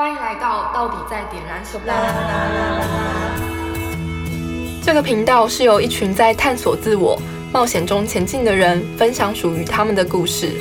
欢迎来到到底在点燃什么？这个频道是由一群在探索自我、冒险中前进的人分享属于他们的故事。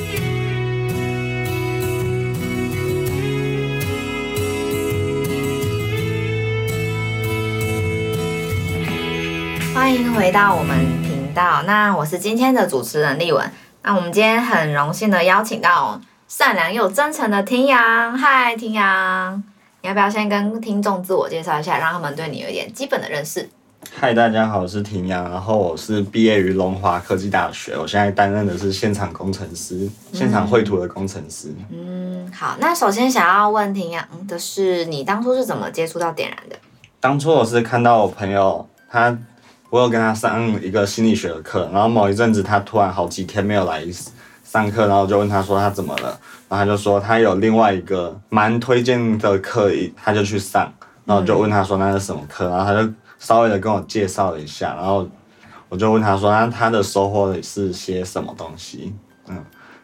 欢迎回到我们频道，那我是今天的主持人丽文。那我们今天很荣幸的邀请到善良又真诚的婷阳。嗨，婷阳，你要不要先跟听众自我介绍一下，让他们对你有一点基本的认识？嗨，大家好，我是婷阳，然后我是毕业于龙华科技大学，我现在担任的是现场工程师，现场绘图的工程师。嗯，好，那首先想要问婷阳的是，你当初是怎么接触到点燃的？当初我是看到我朋友他。我有跟他上一个心理学的课，然后某一阵子他突然好几天没有来上课，然后就问他说他怎么了，然后他就说他有另外一个蛮推荐的课，他就去上，然后就问他说那是什么课，然后他就稍微的跟我介绍了一下，然后我就问他说那他的收获是些什么东西，嗯，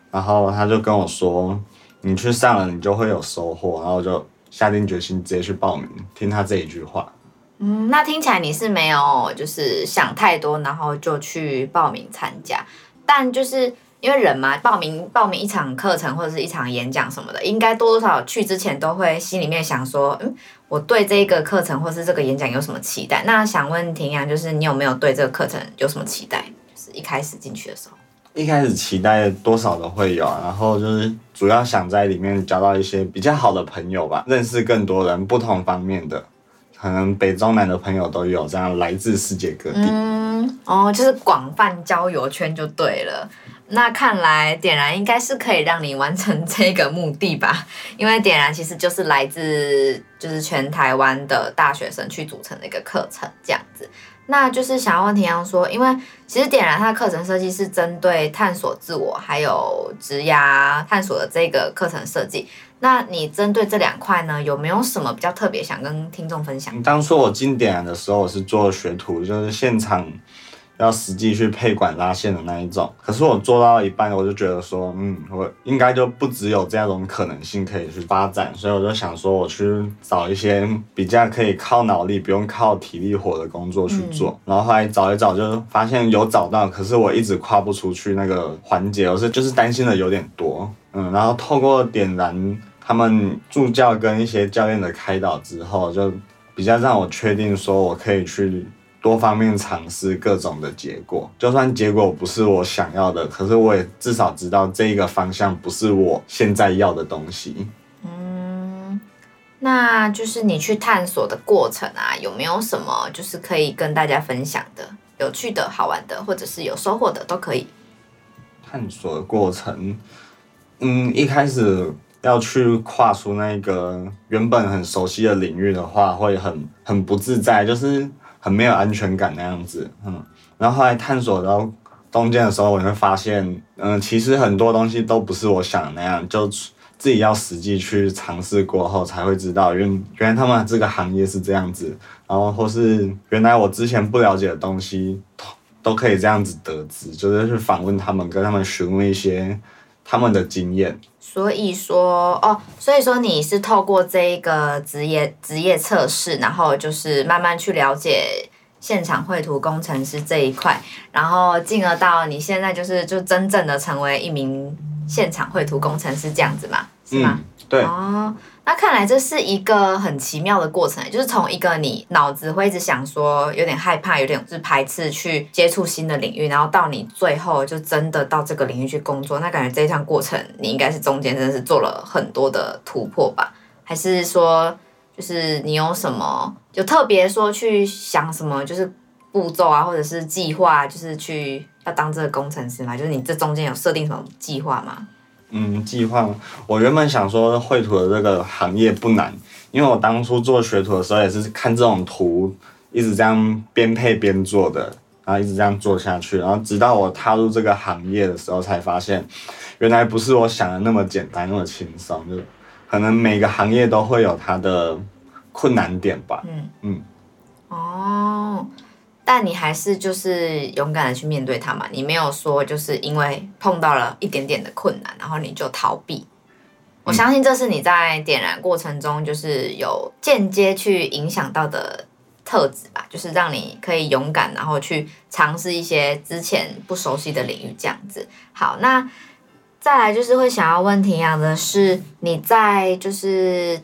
然后他就跟我说你去上了你就会有收获，然后我就下定决心直接去报名听他这一句话。嗯，那听起来你是没有就是想太多，然后就去报名参加。但就是因为人嘛，报名报名一场课程或者是一场演讲什么的，应该多多少少去之前都会心里面想说，嗯，我对这个课程或是这个演讲有什么期待？那想问婷阳，就是你有没有对这个课程有什么期待？就是一开始进去的时候，一开始期待多少都会有，然后就是主要想在里面交到一些比较好的朋友吧，认识更多人，不同方面的。可能北中南的朋友都有，这样来自世界各地。嗯，哦，就是广泛交友圈就对了。那看来点燃应该是可以让你完成这个目的吧？因为点燃其实就是来自就是全台湾的大学生去组成的一个课程，这样子。那就是想要问田阳说，因为其实点燃它的课程设计是针对探索自我还有职涯探索的这个课程设计。那你针对这两块呢，有没有什么比较特别想跟听众分享？当初我进点燃的时候，我是做学徒，就是现场。要实际去配管拉线的那一种，可是我做到一半，我就觉得说，嗯，我应该就不只有这样种可能性可以去发展，所以我就想说，我去找一些比较可以靠脑力，不用靠体力活的工作去做。然后后来找一找，就发现有找到，可是我一直跨不出去那个环节，我是就是担心的有点多，嗯，然后透过点燃他们助教跟一些教练的开导之后，就比较让我确定说我可以去。多方面尝试各种的结果，就算结果不是我想要的，可是我也至少知道这一个方向不是我现在要的东西。嗯，那就是你去探索的过程啊，有没有什么就是可以跟大家分享的、有趣的、好玩的，或者是有收获的都可以。探索的过程，嗯，一开始要去跨出那个原本很熟悉的领域的话，会很很不自在，就是。很没有安全感那样子，嗯，然后后来探索到中间的时候，我会发现，嗯，其实很多东西都不是我想的那样，就自己要实际去尝试过后才会知道，原原来他们这个行业是这样子，然后或是原来我之前不了解的东西，都可以这样子得知，就是去访问他们，跟他们询问一些他们的经验。所以说哦，所以说你是透过这一个职业职业测试，然后就是慢慢去了解现场绘图工程师这一块，然后进而到你现在就是就真正的成为一名现场绘图工程师这样子嘛，是吗？对。哦。那看来这是一个很奇妙的过程，就是从一个你脑子会一直想说有点害怕、有点是排斥去接触新的领域，然后到你最后就真的到这个领域去工作，那感觉这一趟过程你应该是中间真的是做了很多的突破吧？还是说就是你有什么就特别说去想什么，就是步骤啊，或者是计划，就是去要当这个工程师嘛？就是你这中间有设定什么计划吗？嗯，计划我原本想说绘图的这个行业不难，因为我当初做学徒的时候也是看这种图，一直这样边配边做的，然后一直这样做下去，然后直到我踏入这个行业的时候，才发现原来不是我想的那么简单那么轻松，就可能每个行业都会有它的困难点吧。嗯嗯，哦。但你还是就是勇敢的去面对它嘛，你没有说就是因为碰到了一点点的困难，然后你就逃避。我相信这是你在点燃过程中，就是有间接去影响到的特质吧，就是让你可以勇敢，然后去尝试一些之前不熟悉的领域，这样子。好，那再来就是会想要问婷阳的是，你在就是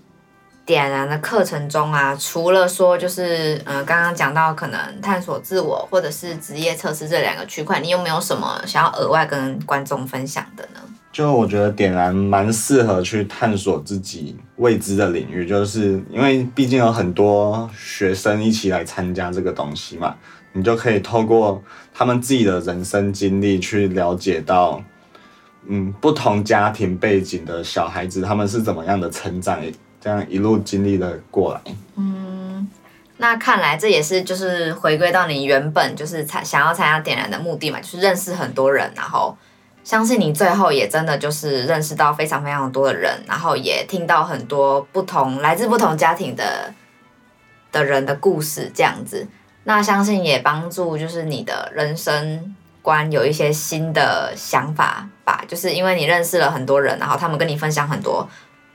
点燃的课程中啊，除了说就是呃刚刚讲到可能探索自我或者是职业测试这两个区块，你有没有什么想要额外跟观众分享的呢？就我觉得点燃蛮适合去探索自己未知的领域，就是因为毕竟有很多学生一起来参加这个东西嘛，你就可以透过他们自己的人生经历去了解到，嗯，不同家庭背景的小孩子他们是怎么样的成长，这样一路经历了过来。嗯，那看来这也是就是回归到你原本就是参想要参加点燃的目的嘛，就是认识很多人，然后。相信你最后也真的就是认识到非常非常多的人，然后也听到很多不同来自不同家庭的的人的故事，这样子。那相信也帮助就是你的人生观有一些新的想法吧。就是因为你认识了很多人，然后他们跟你分享很多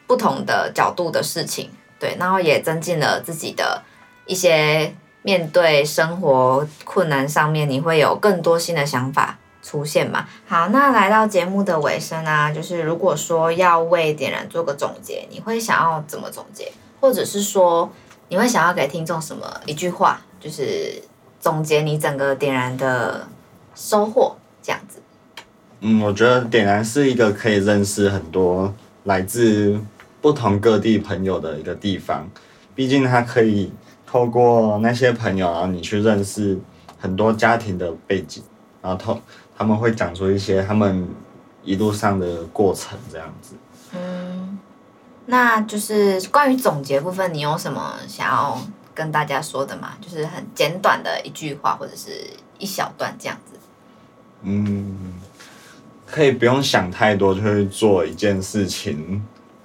不同的角度的事情，对，然后也增进了自己的一些面对生活困难上面，你会有更多新的想法。出现嘛？好，那来到节目的尾声啊，就是如果说要为点燃做个总结，你会想要怎么总结？或者是说，你会想要给听众什么一句话，就是总结你整个点燃的收获这样子？嗯，我觉得点燃是一个可以认识很多来自不同各地朋友的一个地方，毕竟它可以透过那些朋友，然后你去认识很多家庭的背景，然后透。他们会讲出一些他们一路上的过程，这样子。嗯，那就是关于总结部分，你有什么想要跟大家说的吗？就是很简短的一句话，或者是一小段这样子。嗯，可以不用想太多，就去做一件事情，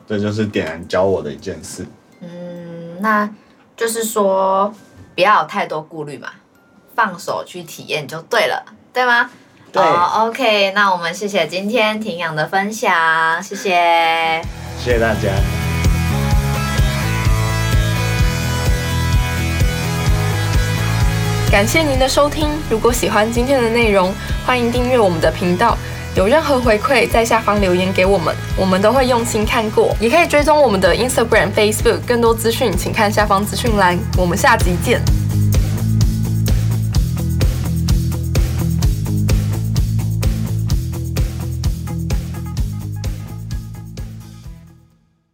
这就是点燃教我的一件事。嗯，那就是说不要有太多顾虑嘛，放手去体验就对了，对吗？好，OK，那我们谢谢今天婷养的分享，谢谢，谢谢大家，感谢您的收听。如果喜欢今天的内容，欢迎订阅我们的频道。有任何回馈，在下方留言给我们，我们都会用心看过。也可以追踪我们的 Instagram、Facebook，更多资讯请看下方资讯栏。我们下集见。